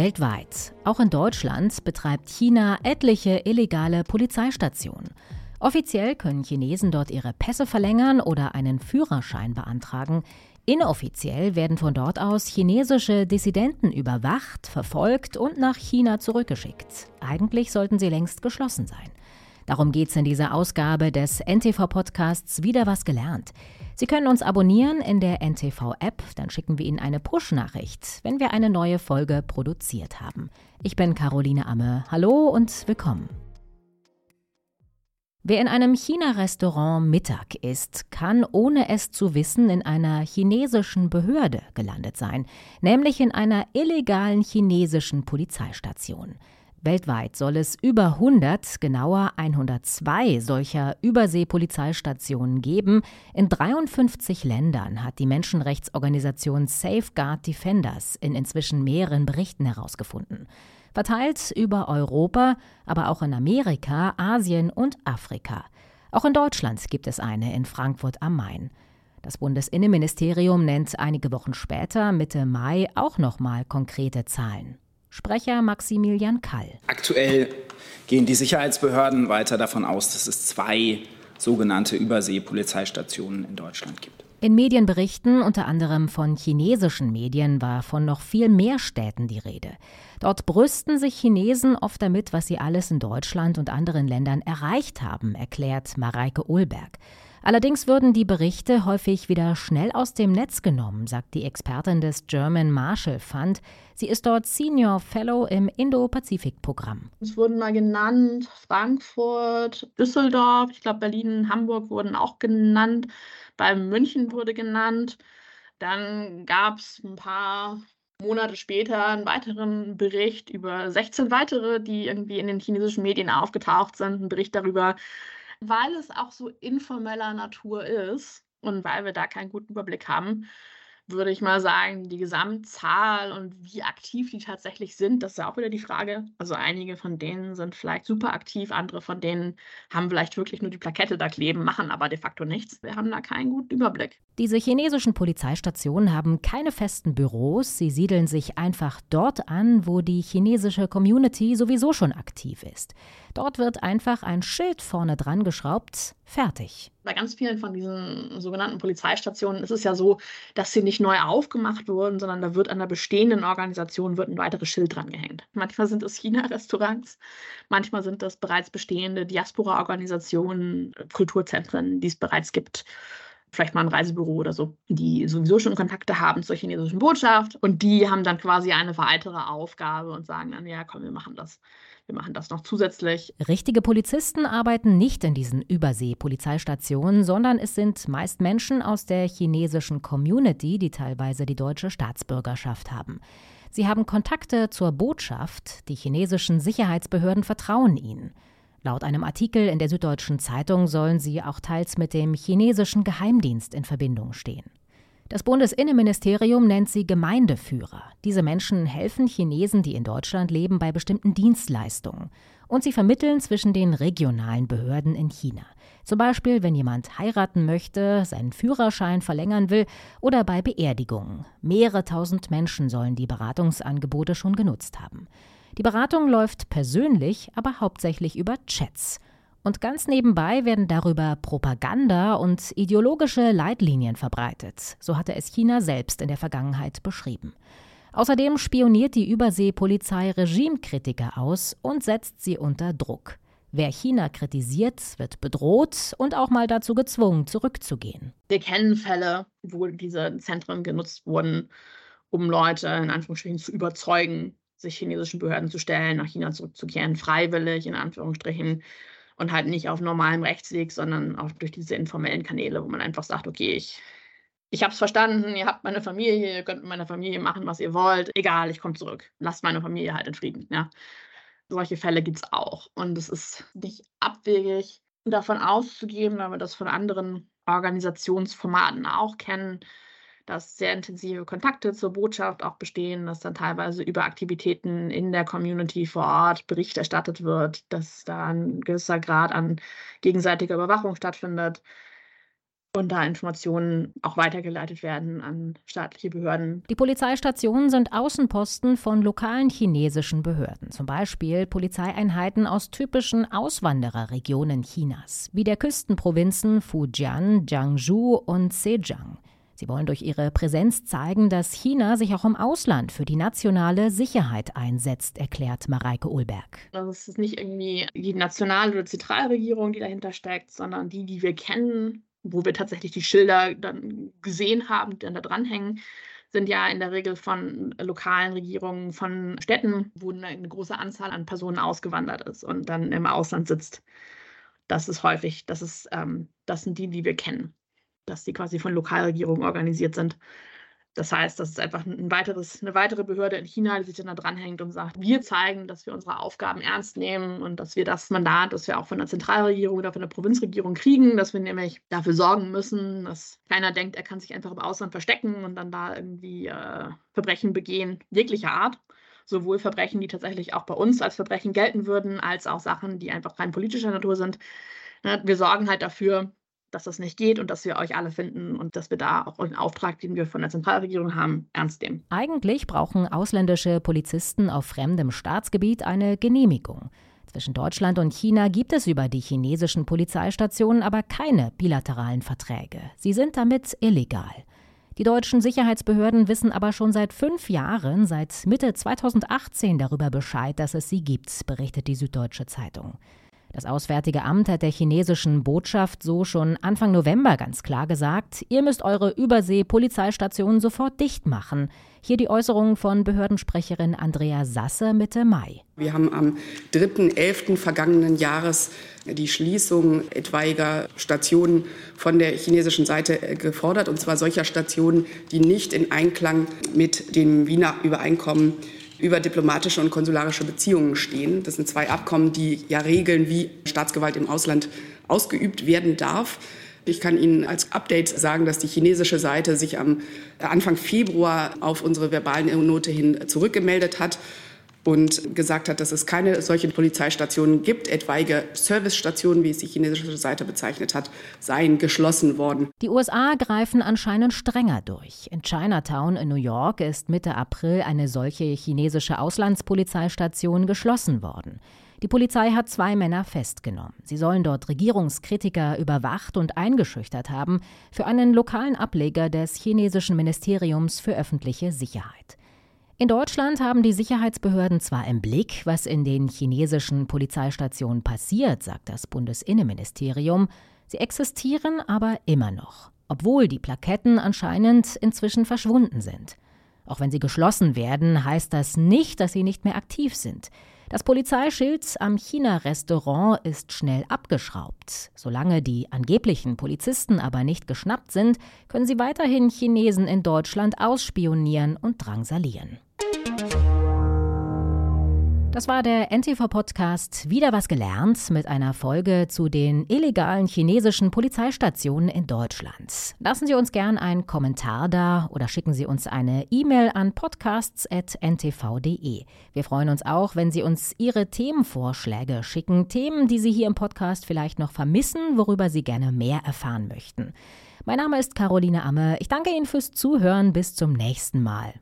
weltweit. Auch in Deutschland betreibt China etliche illegale Polizeistationen. Offiziell können Chinesen dort ihre Pässe verlängern oder einen Führerschein beantragen. Inoffiziell werden von dort aus chinesische Dissidenten überwacht, verfolgt und nach China zurückgeschickt. Eigentlich sollten sie längst geschlossen sein. Darum geht es in dieser Ausgabe des NTV-Podcasts Wieder was gelernt. Sie können uns abonnieren in der NTV-App, dann schicken wir Ihnen eine Push-Nachricht, wenn wir eine neue Folge produziert haben. Ich bin Caroline Amme. Hallo und willkommen. Wer in einem China-Restaurant Mittag isst, kann ohne es zu wissen in einer chinesischen Behörde gelandet sein, nämlich in einer illegalen chinesischen Polizeistation. Weltweit soll es über 100, genauer 102 solcher Überseepolizeistationen geben. In 53 Ländern hat die Menschenrechtsorganisation Safeguard Defenders in inzwischen mehreren Berichten herausgefunden. Verteilt über Europa, aber auch in Amerika, Asien und Afrika. Auch in Deutschland gibt es eine in Frankfurt am Main. Das Bundesinnenministerium nennt einige Wochen später, Mitte Mai, auch nochmal konkrete Zahlen. Sprecher Maximilian Kall. Aktuell gehen die Sicherheitsbehörden weiter davon aus, dass es zwei sogenannte Überseepolizeistationen in Deutschland gibt. In Medienberichten, unter anderem von chinesischen Medien, war von noch viel mehr Städten die Rede. Dort brüsten sich Chinesen oft damit, was sie alles in Deutschland und anderen Ländern erreicht haben, erklärt Mareike Uhlberg. Allerdings würden die Berichte häufig wieder schnell aus dem Netz genommen, sagt die Expertin des German Marshall Fund. Sie ist dort Senior Fellow im Indo-Pazifik-Programm. Es wurden mal genannt Frankfurt, Düsseldorf, ich glaube Berlin, Hamburg wurden auch genannt, bei München wurde genannt. Dann gab es ein paar Monate später einen weiteren Bericht über 16 weitere, die irgendwie in den chinesischen Medien aufgetaucht sind. Ein Bericht darüber, weil es auch so informeller Natur ist und weil wir da keinen guten Überblick haben, würde ich mal sagen, die Gesamtzahl und wie aktiv die tatsächlich sind, das ist ja auch wieder die Frage. Also einige von denen sind vielleicht super aktiv, andere von denen haben vielleicht wirklich nur die Plakette da kleben, machen aber de facto nichts. Wir haben da keinen guten Überblick. Diese chinesischen Polizeistationen haben keine festen Büros, sie siedeln sich einfach dort an, wo die chinesische Community sowieso schon aktiv ist. Dort wird einfach ein Schild vorne dran geschraubt, fertig. Bei ganz vielen von diesen sogenannten Polizeistationen ist es ja so, dass sie nicht neu aufgemacht wurden, sondern da wird an der bestehenden Organisation wird ein weiteres Schild dran gehängt. Manchmal sind es China-Restaurants, manchmal sind das bereits bestehende Diaspora-Organisationen, Kulturzentren, die es bereits gibt vielleicht mal ein Reisebüro oder so, die sowieso schon Kontakte haben zur chinesischen Botschaft und die haben dann quasi eine weitere Aufgabe und sagen dann, ja, komm, wir machen das. Wir machen das noch zusätzlich. Richtige Polizisten arbeiten nicht in diesen Übersee-Polizeistationen, sondern es sind meist Menschen aus der chinesischen Community, die teilweise die deutsche Staatsbürgerschaft haben. Sie haben Kontakte zur Botschaft, die chinesischen Sicherheitsbehörden vertrauen ihnen. Laut einem Artikel in der Süddeutschen Zeitung sollen sie auch teils mit dem chinesischen Geheimdienst in Verbindung stehen. Das Bundesinnenministerium nennt sie Gemeindeführer. Diese Menschen helfen Chinesen, die in Deutschland leben, bei bestimmten Dienstleistungen. Und sie vermitteln zwischen den regionalen Behörden in China. Zum Beispiel, wenn jemand heiraten möchte, seinen Führerschein verlängern will oder bei Beerdigungen. Mehrere tausend Menschen sollen die Beratungsangebote schon genutzt haben. Die Beratung läuft persönlich, aber hauptsächlich über Chats. Und ganz nebenbei werden darüber Propaganda und ideologische Leitlinien verbreitet. So hatte es China selbst in der Vergangenheit beschrieben. Außerdem spioniert die Überseepolizei Regimekritiker aus und setzt sie unter Druck. Wer China kritisiert, wird bedroht und auch mal dazu gezwungen, zurückzugehen. Wir kennen Fälle, wo diese Zentren genutzt wurden, um Leute in Anführungsstrichen zu überzeugen, sich chinesischen Behörden zu stellen, nach China zurückzukehren, freiwillig in Anführungsstrichen und halt nicht auf normalem Rechtsweg, sondern auch durch diese informellen Kanäle, wo man einfach sagt, okay, ich, ich habe es verstanden, ihr habt meine Familie, ihr könnt mit meiner Familie machen, was ihr wollt, egal, ich komme zurück, lasst meine Familie halt in Frieden. Ja. Solche Fälle gibt es auch und es ist nicht abwegig davon auszugehen, weil wir das von anderen Organisationsformaten auch kennen, dass sehr intensive Kontakte zur Botschaft auch bestehen, dass dann teilweise über Aktivitäten in der Community vor Ort Bericht erstattet wird, dass da ein gewisser Grad an gegenseitiger Überwachung stattfindet. und da Informationen auch weitergeleitet werden an staatliche Behörden. Die Polizeistationen sind Außenposten von lokalen chinesischen Behörden, zum Beispiel Polizeieinheiten aus typischen Auswandererregionen Chinas, wie der Küstenprovinzen Fujian, Jiangsu und Zhejiang. Sie wollen durch ihre Präsenz zeigen, dass China sich auch im Ausland für die nationale Sicherheit einsetzt, erklärt Mareike Ulberg. Also es ist nicht irgendwie die National- oder Zentralregierung, die dahinter steckt, sondern die, die wir kennen, wo wir tatsächlich die Schilder dann gesehen haben, die dann da dranhängen, sind ja in der Regel von lokalen Regierungen, von Städten, wo eine große Anzahl an Personen ausgewandert ist und dann im Ausland sitzt. Das ist häufig, das, ist, ähm, das sind die, die wir kennen, dass die quasi von Lokalregierungen organisiert sind. Das heißt, das ist einfach ein weiteres, eine weitere Behörde in China, die sich dann da dranhängt und sagt, wir zeigen, dass wir unsere Aufgaben ernst nehmen und dass wir das Mandat, das wir auch von der Zentralregierung oder von der Provinzregierung kriegen, dass wir nämlich dafür sorgen müssen, dass keiner denkt, er kann sich einfach im Ausland verstecken und dann da irgendwie äh, Verbrechen begehen, jeglicher Art. Sowohl Verbrechen, die tatsächlich auch bei uns als Verbrechen gelten würden, als auch Sachen, die einfach rein politischer Natur sind. Ne, wir sorgen halt dafür, dass das nicht geht und dass wir euch alle finden und dass wir da auch den Auftrag, den wir von der Zentralregierung haben, ernst nehmen. Eigentlich brauchen ausländische Polizisten auf fremdem Staatsgebiet eine Genehmigung. Zwischen Deutschland und China gibt es über die chinesischen Polizeistationen aber keine bilateralen Verträge. Sie sind damit illegal. Die deutschen Sicherheitsbehörden wissen aber schon seit fünf Jahren, seit Mitte 2018 darüber Bescheid, dass es sie gibt, berichtet die Süddeutsche Zeitung. Das Auswärtige Amt hat der chinesischen Botschaft so schon Anfang November ganz klar gesagt, ihr müsst eure Übersee-Polizeistationen sofort dicht machen. Hier die Äußerung von Behördensprecherin Andrea Sasse Mitte Mai. Wir haben am 3.11. vergangenen Jahres die Schließung etwaiger Stationen von der chinesischen Seite gefordert, und zwar solcher Stationen, die nicht in Einklang mit dem Wiener Übereinkommen über diplomatische und konsularische Beziehungen stehen. Das sind zwei Abkommen, die ja regeln, wie Staatsgewalt im Ausland ausgeübt werden darf. Ich kann Ihnen als Update sagen, dass die chinesische Seite sich am Anfang Februar auf unsere verbalen Note hin zurückgemeldet hat und gesagt hat, dass es keine solchen Polizeistationen gibt. Etwaige Servicestationen, wie es die chinesische Seite bezeichnet hat, seien geschlossen worden. Die USA greifen anscheinend strenger durch. In Chinatown in New York ist Mitte April eine solche chinesische Auslandspolizeistation geschlossen worden. Die Polizei hat zwei Männer festgenommen. Sie sollen dort Regierungskritiker überwacht und eingeschüchtert haben für einen lokalen Ableger des chinesischen Ministeriums für öffentliche Sicherheit. In Deutschland haben die Sicherheitsbehörden zwar im Blick, was in den chinesischen Polizeistationen passiert, sagt das Bundesinnenministerium, sie existieren aber immer noch, obwohl die Plaketten anscheinend inzwischen verschwunden sind. Auch wenn sie geschlossen werden, heißt das nicht, dass sie nicht mehr aktiv sind. Das Polizeischild am China-Restaurant ist schnell abgeschraubt. Solange die angeblichen Polizisten aber nicht geschnappt sind, können sie weiterhin Chinesen in Deutschland ausspionieren und drangsalieren. Das war der NTV-Podcast Wieder was gelernt mit einer Folge zu den illegalen chinesischen Polizeistationen in Deutschland. Lassen Sie uns gern einen Kommentar da oder schicken Sie uns eine E-Mail an podcasts.ntv.de. Wir freuen uns auch, wenn Sie uns Ihre Themenvorschläge schicken, Themen, die Sie hier im Podcast vielleicht noch vermissen, worüber Sie gerne mehr erfahren möchten. Mein Name ist Caroline Amme. Ich danke Ihnen fürs Zuhören. Bis zum nächsten Mal.